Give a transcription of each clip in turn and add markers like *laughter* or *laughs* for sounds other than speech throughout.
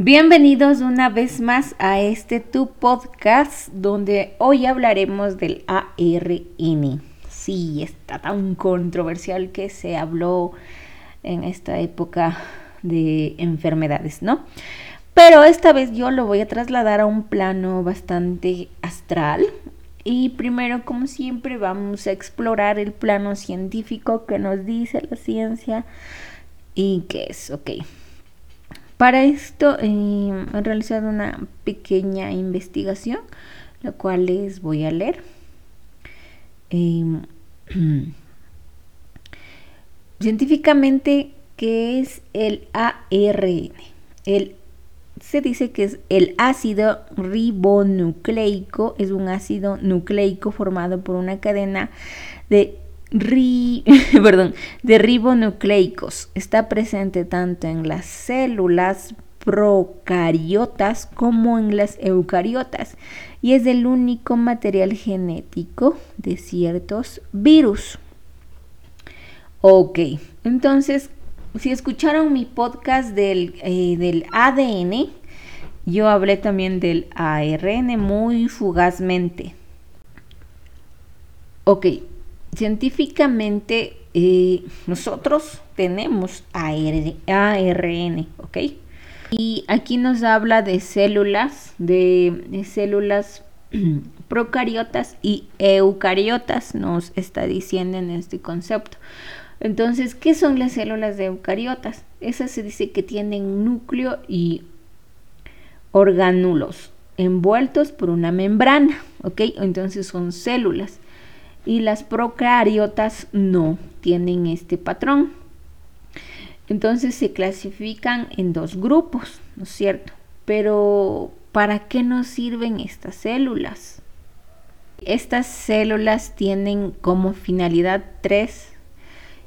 Bienvenidos una vez más a este tu podcast donde hoy hablaremos del ARN. Sí, está tan controversial que se habló en esta época de enfermedades, ¿no? Pero esta vez yo lo voy a trasladar a un plano bastante astral. Y primero, como siempre, vamos a explorar el plano científico que nos dice la ciencia y qué es, ok. Para esto eh, he realizado una pequeña investigación, la cual les voy a leer. Em, *clears throat* científicamente, ¿qué es el ARN? El, se dice que es el ácido ribonucleico, es un ácido nucleico formado por una cadena de *laughs* perdón, de ribonucleicos. Está presente tanto en las células procariotas como en las eucariotas y es el único material genético de ciertos virus. Ok, entonces, si escucharon mi podcast del, eh, del ADN, yo hablé también del ARN muy fugazmente. Ok, científicamente eh, nosotros tenemos ARN, ¿ok? Y aquí nos habla de células, de, células *clears throat* procariotas y eucariotas, nos está diciendo en este concepto. Entonces, ¿qué son las células de eucariotas? Esas se dice que tienen núcleo y orgánulos envueltos por una membrana, ¿ok? Entonces son células y las procariotas no tienen este patrón. Entonces se clasifican en dos grupos, ¿no es cierto? Pero ¿para qué nos sirven estas células? Estas células tienen como finalidad tres,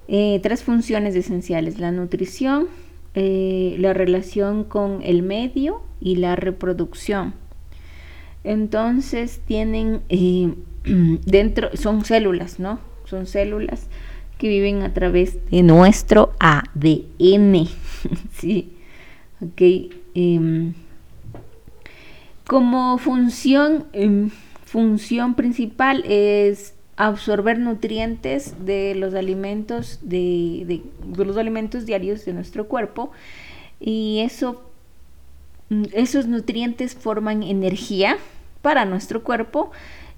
eh, tres funciones esenciales, la nutrición, eh, la relación con el medio y la reproducción. Entonces tienen eh, *clears throat* dentro, son células, ¿no? Son células que viven a través de nuestro ADN. *laughs* sí, ok. Em, como función, em, función principal es absorber nutrientes de los alimentos de, los alimentos diarios de nuestro cuerpo y eso mm, esos nutrientes forman energía para nuestro cuerpo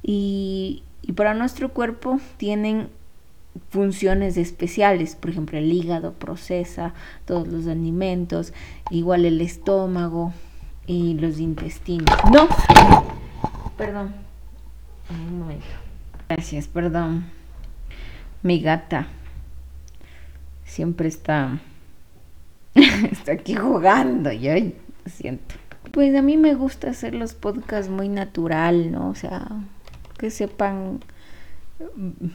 y, para nuestro cuerpo tienen funciones especiales, por ejemplo el hígado procesa todos los alimentos, igual el estómago y los intestinos. No, perdón. Gracias, perdón. Mi gata siempre está, *laughs* está aquí jugando, yo siento. Pues a mí me gusta hacer los podcasts muy natural, ¿no? O sea, que sepan mm,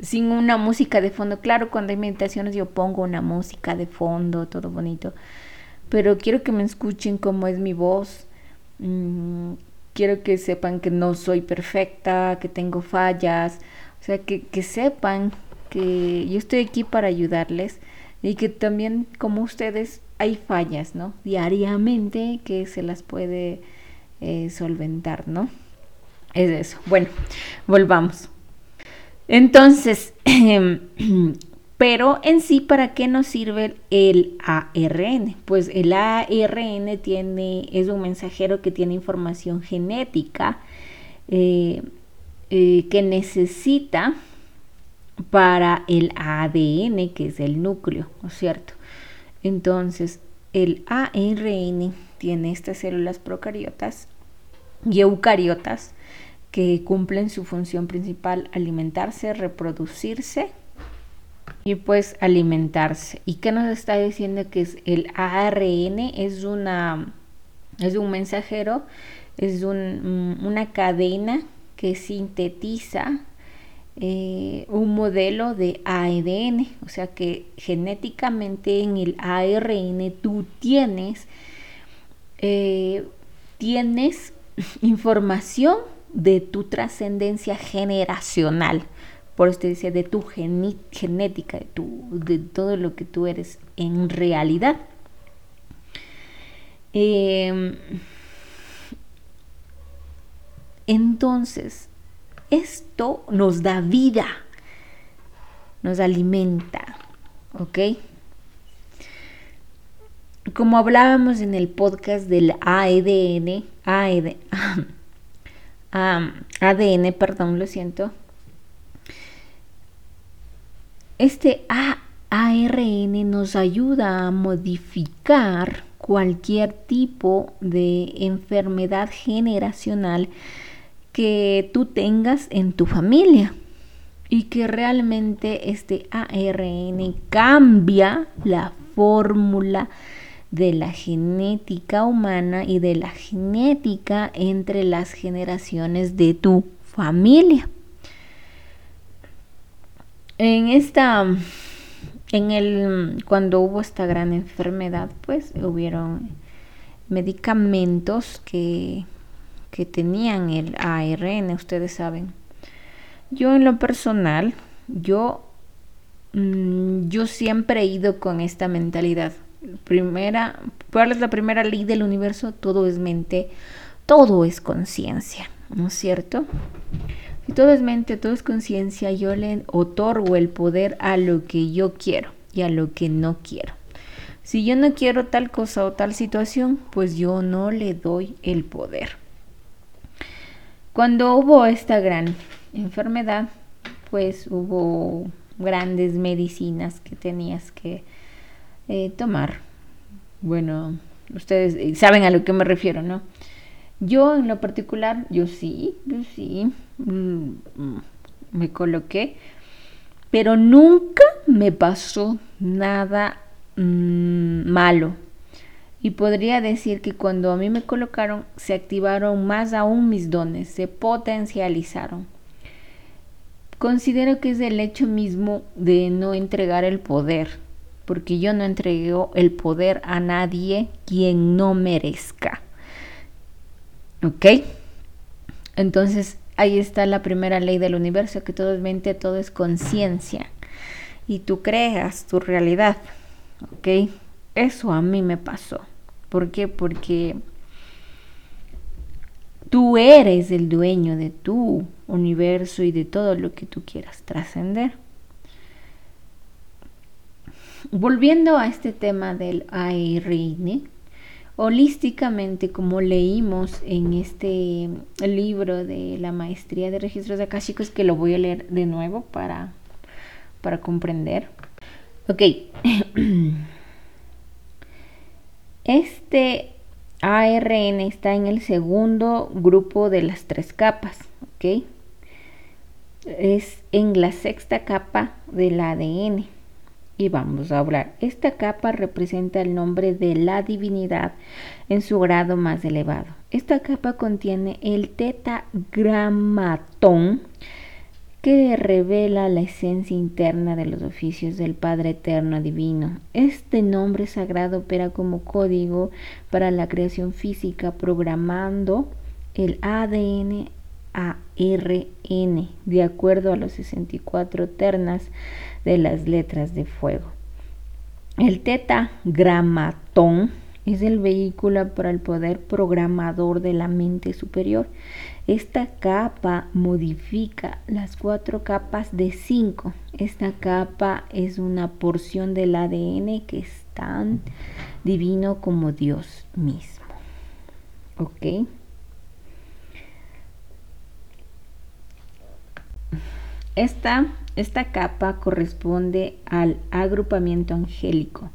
sin una música de fondo. Claro, cuando hay meditaciones yo pongo una música de fondo, todo bonito, pero quiero que me escuchen cómo es mi voz. Mm, quiero que sepan que no soy perfecta, que tengo fallas, o sea, que, sepan que yo estoy aquí para ayudarles y que también como ustedes hay fallas, ¿no? Diariamente que se las puede eh, solventar, ¿no? Es eso. Bueno, volvamos. Entonces, *clears throat* pero en sí, ¿para qué nos sirve el ARN? Pues el ARN tiene, es un mensajero que tiene información genética eh, eh, que necesita para el ADN, que es el núcleo, ¿no es cierto? Entonces, el ARN tiene estas células procariotas y eucariotas que cumplen su función principal, alimentarse, reproducirse y pues alimentarse. ¿Y qué nos está diciendo que es el ARN? Es una es un mensajero, es una cadena que sintetiza eh, un modelo de ADN, o sea que genéticamente en el ARN tú tienes, eh, tienes *laughs* información de tu trascendencia generacional. Por eso te dice de tu genética, de, tu, de todo lo que tú eres en realidad. Em, entonces, esto nos da vida, nos alimenta, ¿ok? Como hablábamos en el podcast del AEDN, AED, ADN, perdón, lo siento. Este ARN nos ayuda a modificar cualquier tipo de enfermedad generacional que tú tengas en tu familia y que realmente este ARN cambia la fórmula de la genética humana y de la genética entre las generaciones de tu familia. En esta en el cuando hubo esta gran enfermedad, pues hubieron medicamentos que que tenían el ARN, ustedes saben. Yo en lo personal, yo mm, yo siempre he ido con esta mentalidad primera, ¿cuál es la primera ley del universo? Todo es mente, todo es conciencia, ¿no es cierto? Si todo es mente, todo es conciencia, yo le otorgo el poder a lo que yo quiero y a lo que no quiero. Si yo no quiero tal cosa o tal situación, pues yo no le doy el poder. Cuando hubo esta gran enfermedad, pues hubo grandes medicinas que tenías que eh, tomar. Bueno, ustedes eh, saben a lo que me refiero, ¿no? Yo en lo particular, yo sí, yo sí, mm, mm, me coloqué, pero nunca me pasó nada mm, malo. Y podría decir que cuando a mí me colocaron, se activaron más aún mis dones, se potencializaron. Considero que es el hecho mismo de no entregar el poder, porque yo no entrego el poder a nadie quien no merezca. ¿Ok? Entonces ahí está la primera ley del universo, que todo es mente, todo es conciencia. Y tú creas tu realidad. ¿Ok? Eso a mí me pasó. ¿Por qué? Porque tú eres el dueño de tu universo y de todo lo que tú quieras trascender. Volviendo a este tema del ARN, holísticamente, como leímos en este libro de la maestría de registros akashicos, que lo voy a leer de nuevo para, para comprender. Ok. *clears throat* Este ARN está en el segundo grupo de las tres capas, ¿ok? Es en la sexta capa del ADN y vamos a hablar. Esta capa representa el nombre de la divinidad en su grado más elevado. Esta capa contiene el tetagramatón que revela la esencia interna de los oficios del Padre Eterno Divino. Este nombre sagrado opera como código para la creación física, programando el ADN a de acuerdo a los 64 ternas de las letras de fuego. El tetagramatón es el vehículo para el poder programador de la mente superior. Esta capa modifica las cuatro capas de cinco. Esta capa es una porción del ADN que es tan divino como Dios mismo. ¿Ok? Esta, esta capa corresponde al agrupamiento angélico.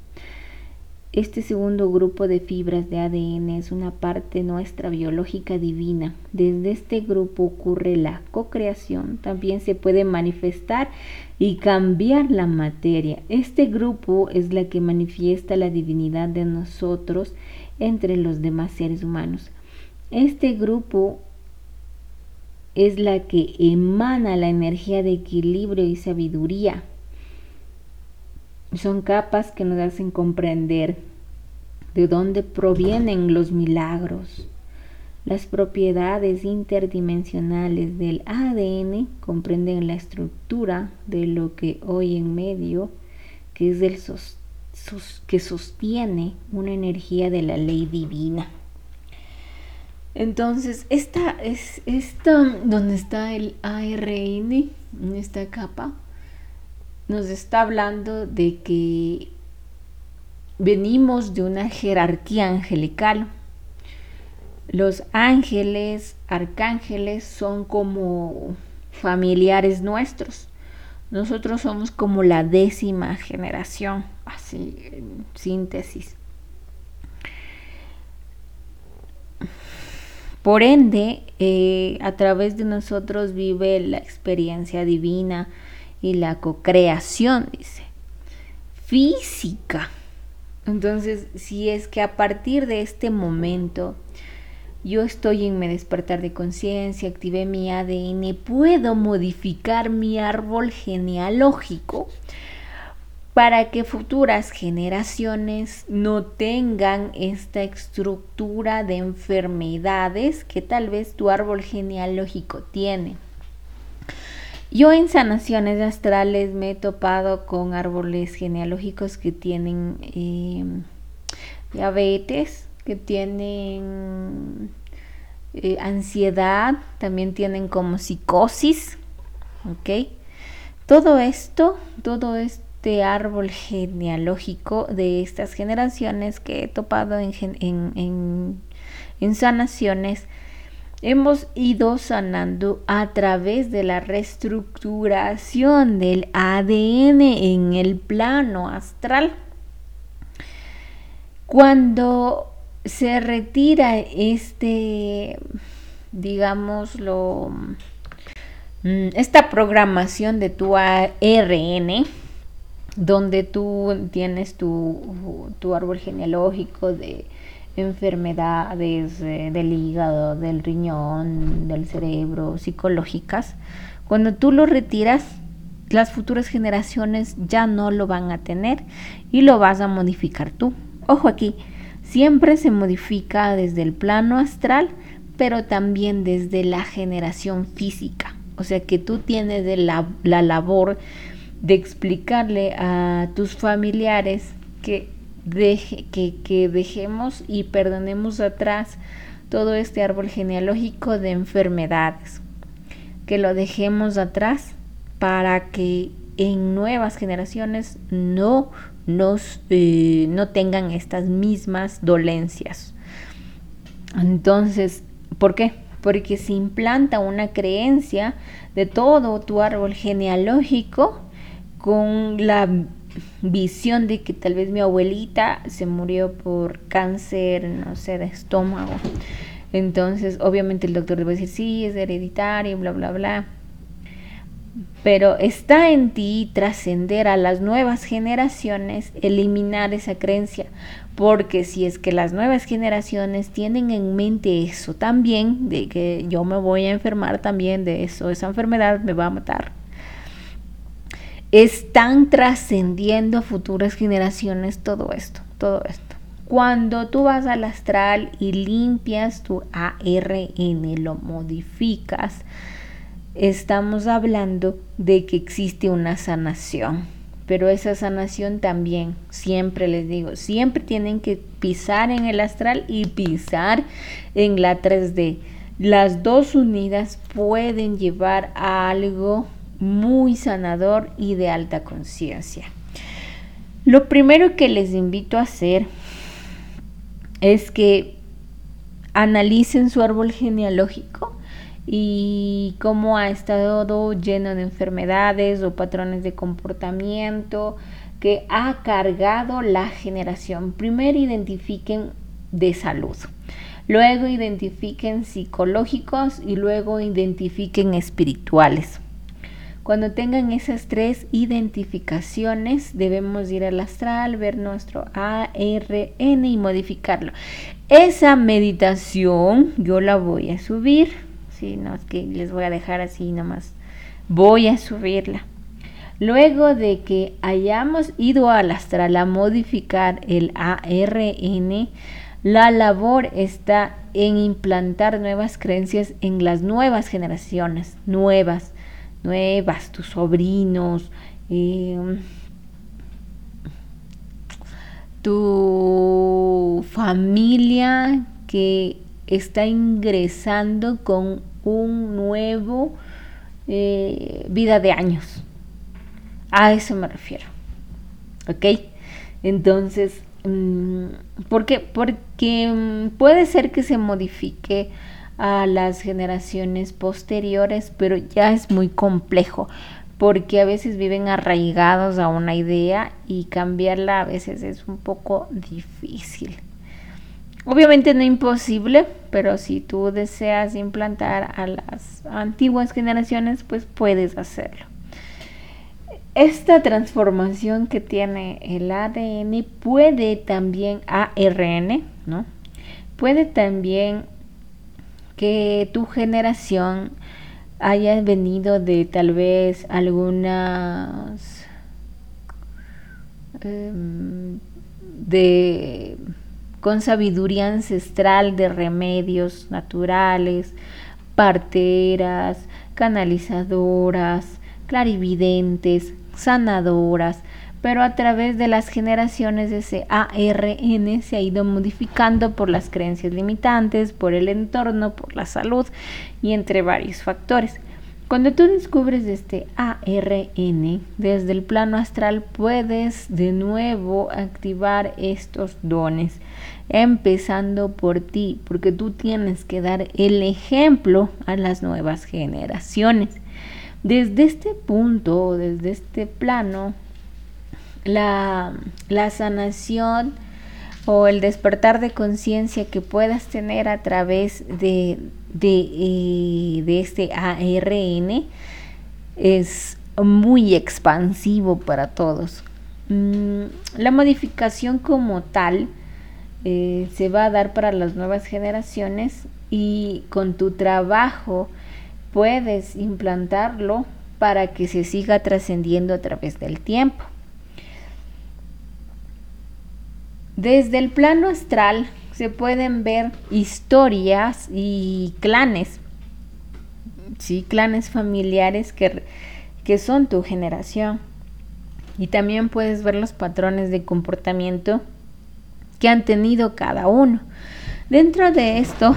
Este segundo grupo de fibras de ADN es una parte nuestra biológica divina. Desde este grupo ocurre la cocreación. También se puede manifestar y cambiar la materia. Este grupo es la que manifiesta la divinidad de nosotros entre los demás seres humanos. Este grupo es la que emana la energía de equilibrio y sabiduría. Son capas que nos hacen comprender de dónde provienen los milagros. Las propiedades interdimensionales del ADN comprenden la estructura de lo que hoy en medio, que es el que sostiene una energía de la ley divina. Entonces, esta es esta donde está el ARN en esta capa nos está hablando de que venimos de una jerarquía angelical. Los ángeles, arcángeles son como familiares nuestros. Nosotros somos como la décima generación, así en síntesis. Por ende, eh, a través de nosotros vive la experiencia divina y la cocreación, dice. Física. Entonces, si es que a partir de este momento yo estoy en mi despertar de conciencia, activé mi ADN, puedo modificar mi árbol genealógico para que futuras generaciones no tengan esta estructura de enfermedades que tal vez tu árbol genealógico tiene. Yo en sanaciones astrales me he topado con árboles genealógicos que tienen em, diabetes, que tienen eh, ansiedad, también tienen como psicosis, ¿ok? Todo esto, todo este árbol genealógico de estas generaciones que he topado en, en, sanaciones, hemos ido sanando a través de la reestructuración del ADN en el plano astral. Cuando se retira este, digámoslo, mm, esta programación de tu ARN, donde tú tienes tu, tu árbol genealógico de enfermedades del hígado, del riñón, del cerebro, psicológicas, cuando tú lo retiras, las futuras generaciones ya no lo van a tener y lo vas a modificar tú. Ojo aquí, siempre se modifica desde el plano astral, pero también desde la generación física. O sea que tú tienes la, la labor de explicarle a tus familiares que que, dejemos y perdonemos atrás todo este árbol genealógico de enfermedades, que lo dejemos atrás para que en nuevas generaciones no nos eh, no tengan estas mismas dolencias. Entonces, ¿por qué? Porque se implanta una creencia de todo tu árbol genealógico con la visión de que tal vez mi abuelita se murió por cáncer, no sé, de estómago. Entonces, obviamente el doctor le va decir, sí, es hereditario, bla, bla, bla. Pero está en ti trascender a las nuevas generaciones, eliminar esa creencia, porque si es que las nuevas generaciones tienen en mente eso también, de que yo me voy a enfermar también de eso, esa enfermedad me va a matar, están trascendiendo a futuras generaciones todo esto, todo esto. Cuando tú vas al astral y limpias tu ARN, lo modificas, estamos hablando de que existe una sanación. Pero esa sanación también, siempre les digo, siempre tienen que pisar en el astral y pisar en la 3D. Las dos unidas pueden llevar a algo muy sanador y de alta conciencia. Lo primero que les invito a hacer es que analicen su árbol genealógico y cómo ha estado lleno de enfermedades o patrones de comportamiento que ha cargado la generación. Primero identifiquen de salud, luego identifiquen psicológicos y luego identifiquen espirituales. Cuando tengan esas tres identificaciones, debemos ir al astral, ver nuestro ARN y modificarlo. Esa meditación yo la voy a subir. Si no es que les voy a dejar así nomás. Voy a subirla. Luego de que hayamos ido al astral a modificar el ARN, la labor está en implantar nuevas creencias en las nuevas generaciones, nuevas nuevas, tus sobrinos, em, tu familia que está ingresando con un nuevo eh, vida de años. A eso me refiero. ¿Ok? Entonces, mm, ¿por qué? Porque mm, puede ser que se modifique a las generaciones posteriores, pero ya es muy complejo porque a veces viven arraigados a una idea y cambiarla a veces es un poco difícil. Obviamente no imposible, pero si tú deseas implantar a las antiguas generaciones, pues puedes hacerlo. Esta transformación que tiene el ADN puede también ARN, ¿no? Puede también que tu generación haya venido de tal vez algunas em, de con sabiduría ancestral de remedios naturales, parteras, canalizadoras, clarividentes, sanadoras, pero a través de las generaciones ese ARN se ha ido modificando por las creencias limitantes, por el entorno, por la salud y entre varios factores. Cuando tú descubres este ARN desde el plano astral puedes de nuevo activar estos dones, empezando por ti, porque tú tienes que dar el ejemplo a las nuevas generaciones. Desde este punto, desde este plano, la, sanación o el despertar de conciencia que puedas tener a través de, de, eh, este ARN es muy expansivo para todos. Mm, la modificación como tal eh, se va a dar para las nuevas generaciones y con tu trabajo puedes implantarlo para que se siga trascendiendo a través del tiempo. Desde el plano astral se pueden ver historias y clanes, sí, clanes familiares que, que son tu generación. Y también puedes ver los patrones de comportamiento que han tenido cada uno. Dentro de esto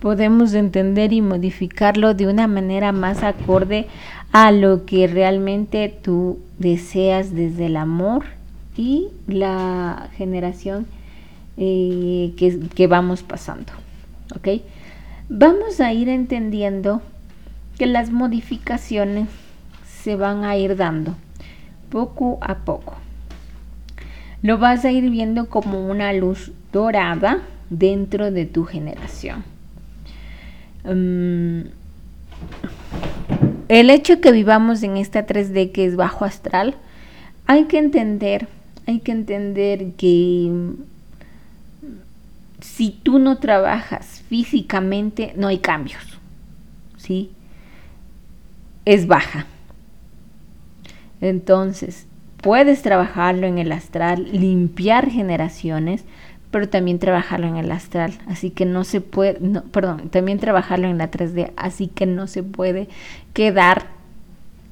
podemos entender y modificarlo de una manera más acorde a lo que realmente tú deseas desde el amor y la generación eh, que, vamos pasando. ¿Ok? Vamos a ir entendiendo que las modificaciones se van a ir dando poco a poco. Lo vas a ir viendo como una luz dorada dentro de tu generación. Mm, el hecho que vivamos en esta 3D que es bajo astral, hay que entender hay que entender que si tú no trabajas físicamente, no hay cambios. ¿Sí? Es baja. Entonces, puedes trabajarlo en el astral, limpiar generaciones, pero también trabajarlo en el astral. Así que no se puede, no, perdón, también trabajarlo en la 3D. Así que no se puede quedar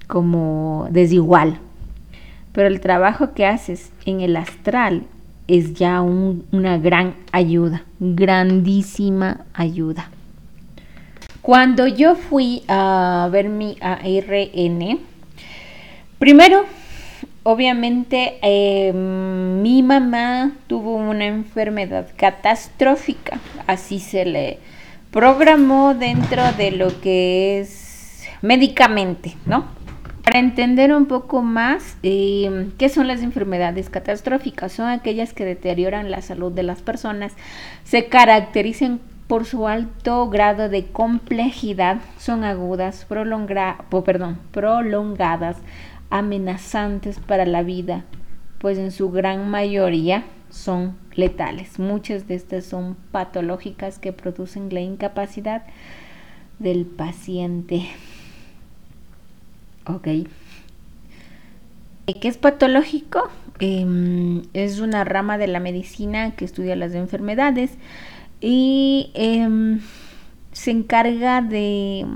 como desigual pero el trabajo que haces en el astral es ya una gran ayuda, grandísima ayuda. Cuando yo fui a ver mi ARN, primero, obviamente, em, mi mamá tuvo una enfermedad catastrófica, así se le programó dentro de lo que es médicamente, ¿no? Para entender un poco más eh, qué son las enfermedades catastróficas, son aquellas que deterioran la salud de las personas, se caracterizan por su alto grado de complejidad, son agudas, perdón, prolongadas, amenazantes para la vida, pues en su gran mayoría son letales. Muchas de estas son patológicas que producen la incapacidad del paciente. Ok. ¿Qué es patológico? Em, es una rama de la medicina que estudia las enfermedades y em, se encarga de,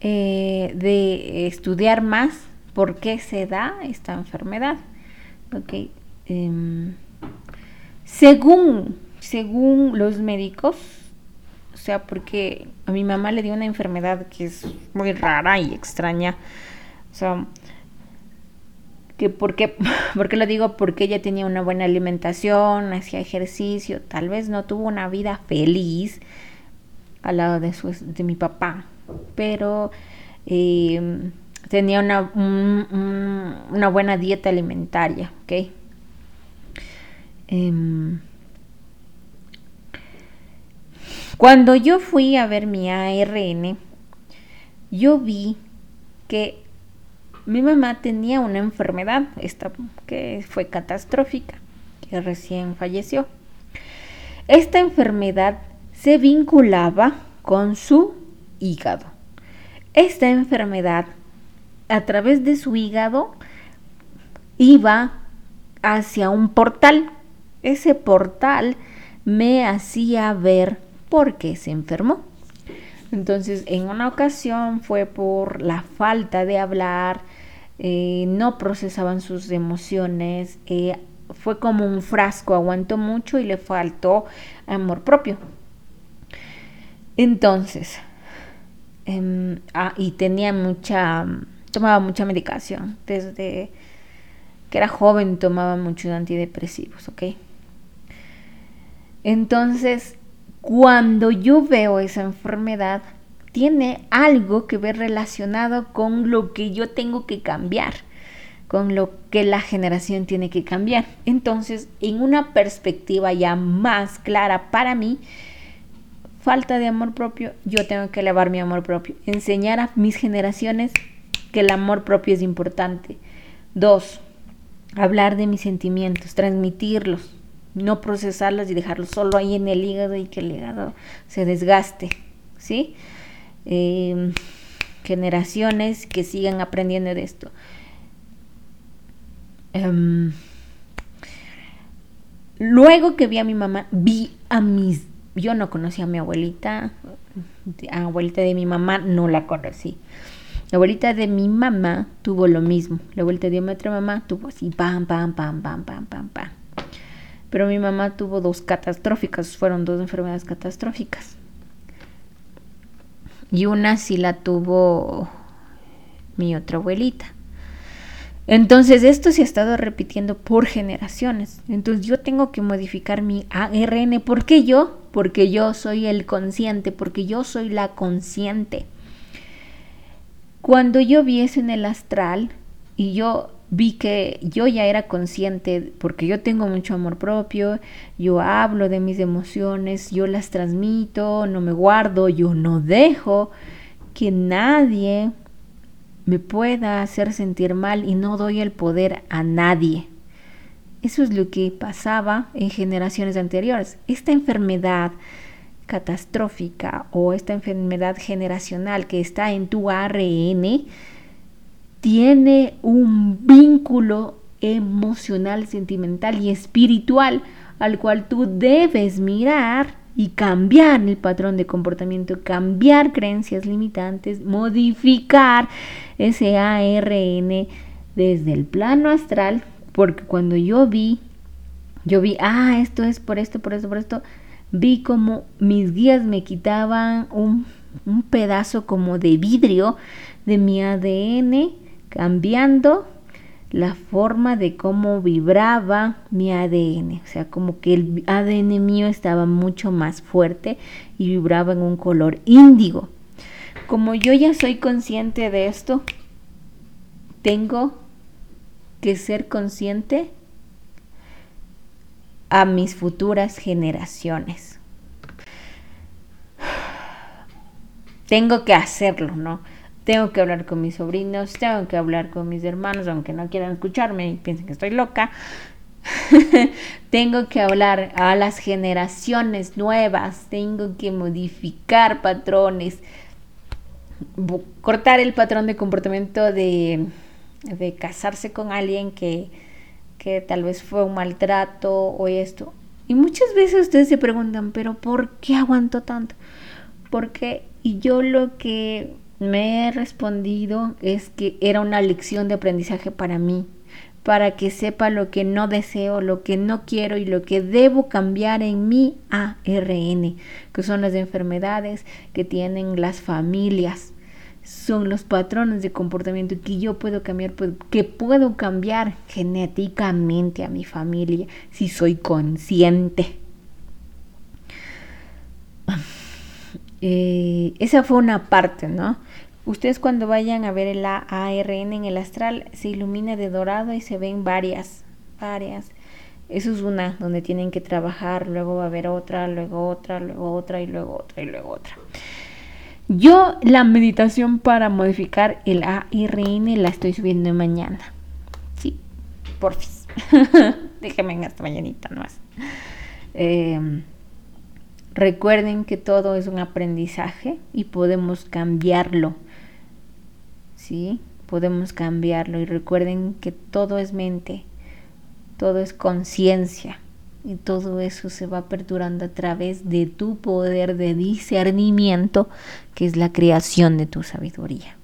eh, de estudiar más por qué se da esta enfermedad. Okay. em, según, según los médicos, o sea, porque a mi mamá le dio una enfermedad que es muy rara y extraña, o sea, que porque, *laughs* porque lo digo porque ella tenía una buena alimentación, hacía ejercicio, tal vez no tuvo una vida feliz al lado de, su, de mi papá, pero em, tenía una, una buena dieta alimentaria, ¿ok? Em, cuando yo fui a ver mi ARN, yo vi que mi mamá tenía una enfermedad, esta que fue catastrófica, que recién falleció. Esta enfermedad se vinculaba con su hígado. Esta enfermedad, a través de su hígado, iba hacia un portal. Ese portal me hacía ver por qué se enfermó. Entonces, en una ocasión fue por la falta de hablar, eh, no procesaban sus emociones, eh, fue como un frasco, aguantó mucho y le faltó amor propio. Entonces, em, ah, y tenía mucha, tomaba mucha medicación, desde que era joven tomaba muchos antidepresivos, ¿ok? Entonces, cuando yo veo esa enfermedad, tiene algo que ver relacionado con lo que yo tengo que cambiar, con lo que la generación tiene que cambiar. Entonces, en una perspectiva ya más clara para mí, falta de amor propio, yo tengo que elevar mi amor propio, enseñar a mis generaciones que el amor propio es importante. Dos, hablar de mis sentimientos, transmitirlos, no procesarlos y dejarlos solo ahí en el hígado y que el hígado se desgaste, ¿sí? Em, generaciones que sigan aprendiendo de esto. Em, luego que vi a mi mamá, vi a mis... Yo no conocí a mi abuelita, a abuelita de mi mamá no la conocí. La abuelita de mi mamá tuvo lo mismo. La abuelita de mi otra mamá tuvo así, pam, pam, pam, pam, pam, pam, pam. Pero mi mamá tuvo dos catastróficas, fueron dos enfermedades catastróficas y una sí la tuvo mi otra abuelita. Entonces esto se ha estado repitiendo por generaciones. Entonces yo tengo que modificar mi ARN. ¿Por qué yo? Porque yo soy el consciente, porque yo soy la consciente. Cuando yo vi eso en el astral y yo vi que yo ya era consciente porque yo tengo mucho amor propio, yo hablo de mis emociones, yo las transmito, no me guardo, yo no dejo que nadie me pueda hacer sentir mal y no doy el poder a nadie. Eso es lo que pasaba en generaciones anteriores. Esta enfermedad catastrófica o esta enfermedad generacional que está en tu ARN, tiene un vínculo emocional, sentimental y espiritual al cual tú debes mirar y cambiar el patrón de comportamiento, cambiar creencias limitantes, modificar ese ARN desde el plano astral, porque cuando yo vi, yo vi, ah, esto es por esto, por esto, por esto, vi como mis guías me quitaban un, un pedazo como de vidrio de mi ADN cambiando la forma de cómo vibraba mi ADN. O sea, como que el ADN mío estaba mucho más fuerte y vibraba en un color índigo. Como yo ya soy consciente de esto, tengo que ser consciente a mis futuras generaciones. *sighs* Tengo que hacerlo, ¿no? Tengo que hablar con mis sobrinos, tengo que hablar con mis hermanos, aunque no quieran escucharme y piensen que estoy loca. *laughs* tengo que hablar a las generaciones nuevas, tengo que modificar patrones, cortar el patrón de comportamiento de, de casarse con alguien que, que tal vez fue un maltrato o esto. Y muchas veces ustedes se preguntan, pero ¿por qué aguanto tanto? Porque yo lo que me he respondido es que era una lección de aprendizaje para mí, para que sepa lo que no deseo, lo que no quiero y lo que debo cambiar en mi ARN, que son las enfermedades que tienen las familias. Son los patrones de comportamiento que yo puedo cambiar, pues, que puedo cambiar genéticamente a mi familia si soy consciente. *sighs* Eh, esa fue una parte, ¿no? Ustedes cuando vayan a ver el ARN en el astral se ilumina de dorado y se ven varias, varias. Eso es una donde tienen que trabajar, luego va a haber otra, luego otra, luego otra y luego otra y luego otra. Yo la meditación para modificar el ARN la estoy subiendo mañana. Sí, porfis. *laughs* Déjenme en esta mañanita nomás. Eh, recuerden que todo es un aprendizaje y podemos cambiarlo ¿sí? Podemos cambiarlo y recuerden que todo es mente, todo es conciencia y todo eso se va perdurando a través de tu poder de discernimiento, que es la creación de tu sabiduría.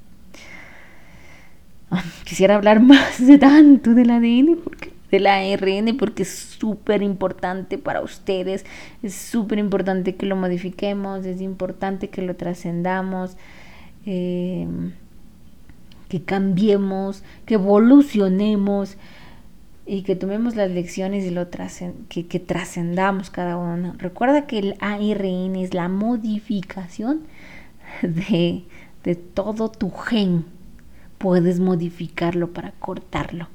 Ah, quisiera hablar *laughs* más de tanto del ADN, porque, del ARN, porque es súper importante para ustedes, es súper importante que lo modifiquemos, es importante que lo trascendamos. Eh, que cambiemos, que evolucionemos y que tomemos las lecciones y lo que, que trascendamos cada uno. Recuerda que el ARN es la modificación de, de todo tu gen. Puedes modificarlo para cortarlo.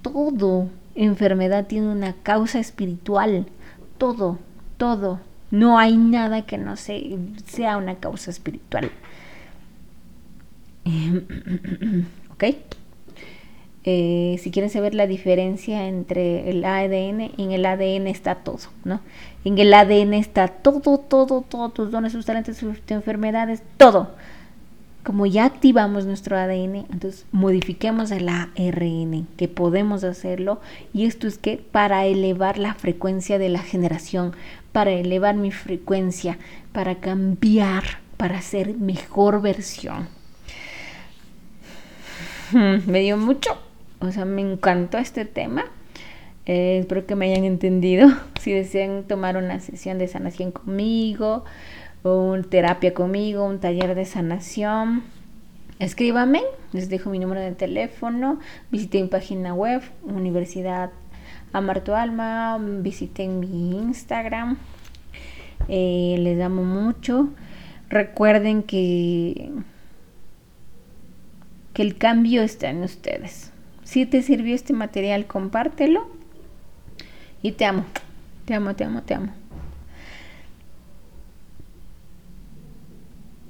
Todo enfermedad tiene una causa espiritual. Todo, todo. No hay nada que no sea una causa espiritual. *clears throat* ¿Ok? Eh, si quieren saber la diferencia entre el ADN, en el ADN está todo, ¿no? En el ADN está todo, todo, todo, tus dones, tus talentos, tus enfermedades, todo. Como ya activamos nuestro ADN, entonces modifiquemos el ARN, que podemos hacerlo. Y esto es que para elevar la frecuencia de la generación, para elevar mi frecuencia, para cambiar, para ser mejor versión. *laughs* me dio mucho, o sea, me encantó este tema. Eh, espero que me hayan entendido. *laughs* Si desean tomar una sesión de sanación conmigo, o una terapia conmigo, un taller de sanación, escríbame. Les dejo mi número de teléfono. Visiten mi página web, Universidad Amar tu Alma. Visiten mi Instagram. Eh, les amo mucho. Recuerden que que el cambio está en ustedes. Si te sirvió este material, compártelo. Y te amo, te amo, te amo, te amo.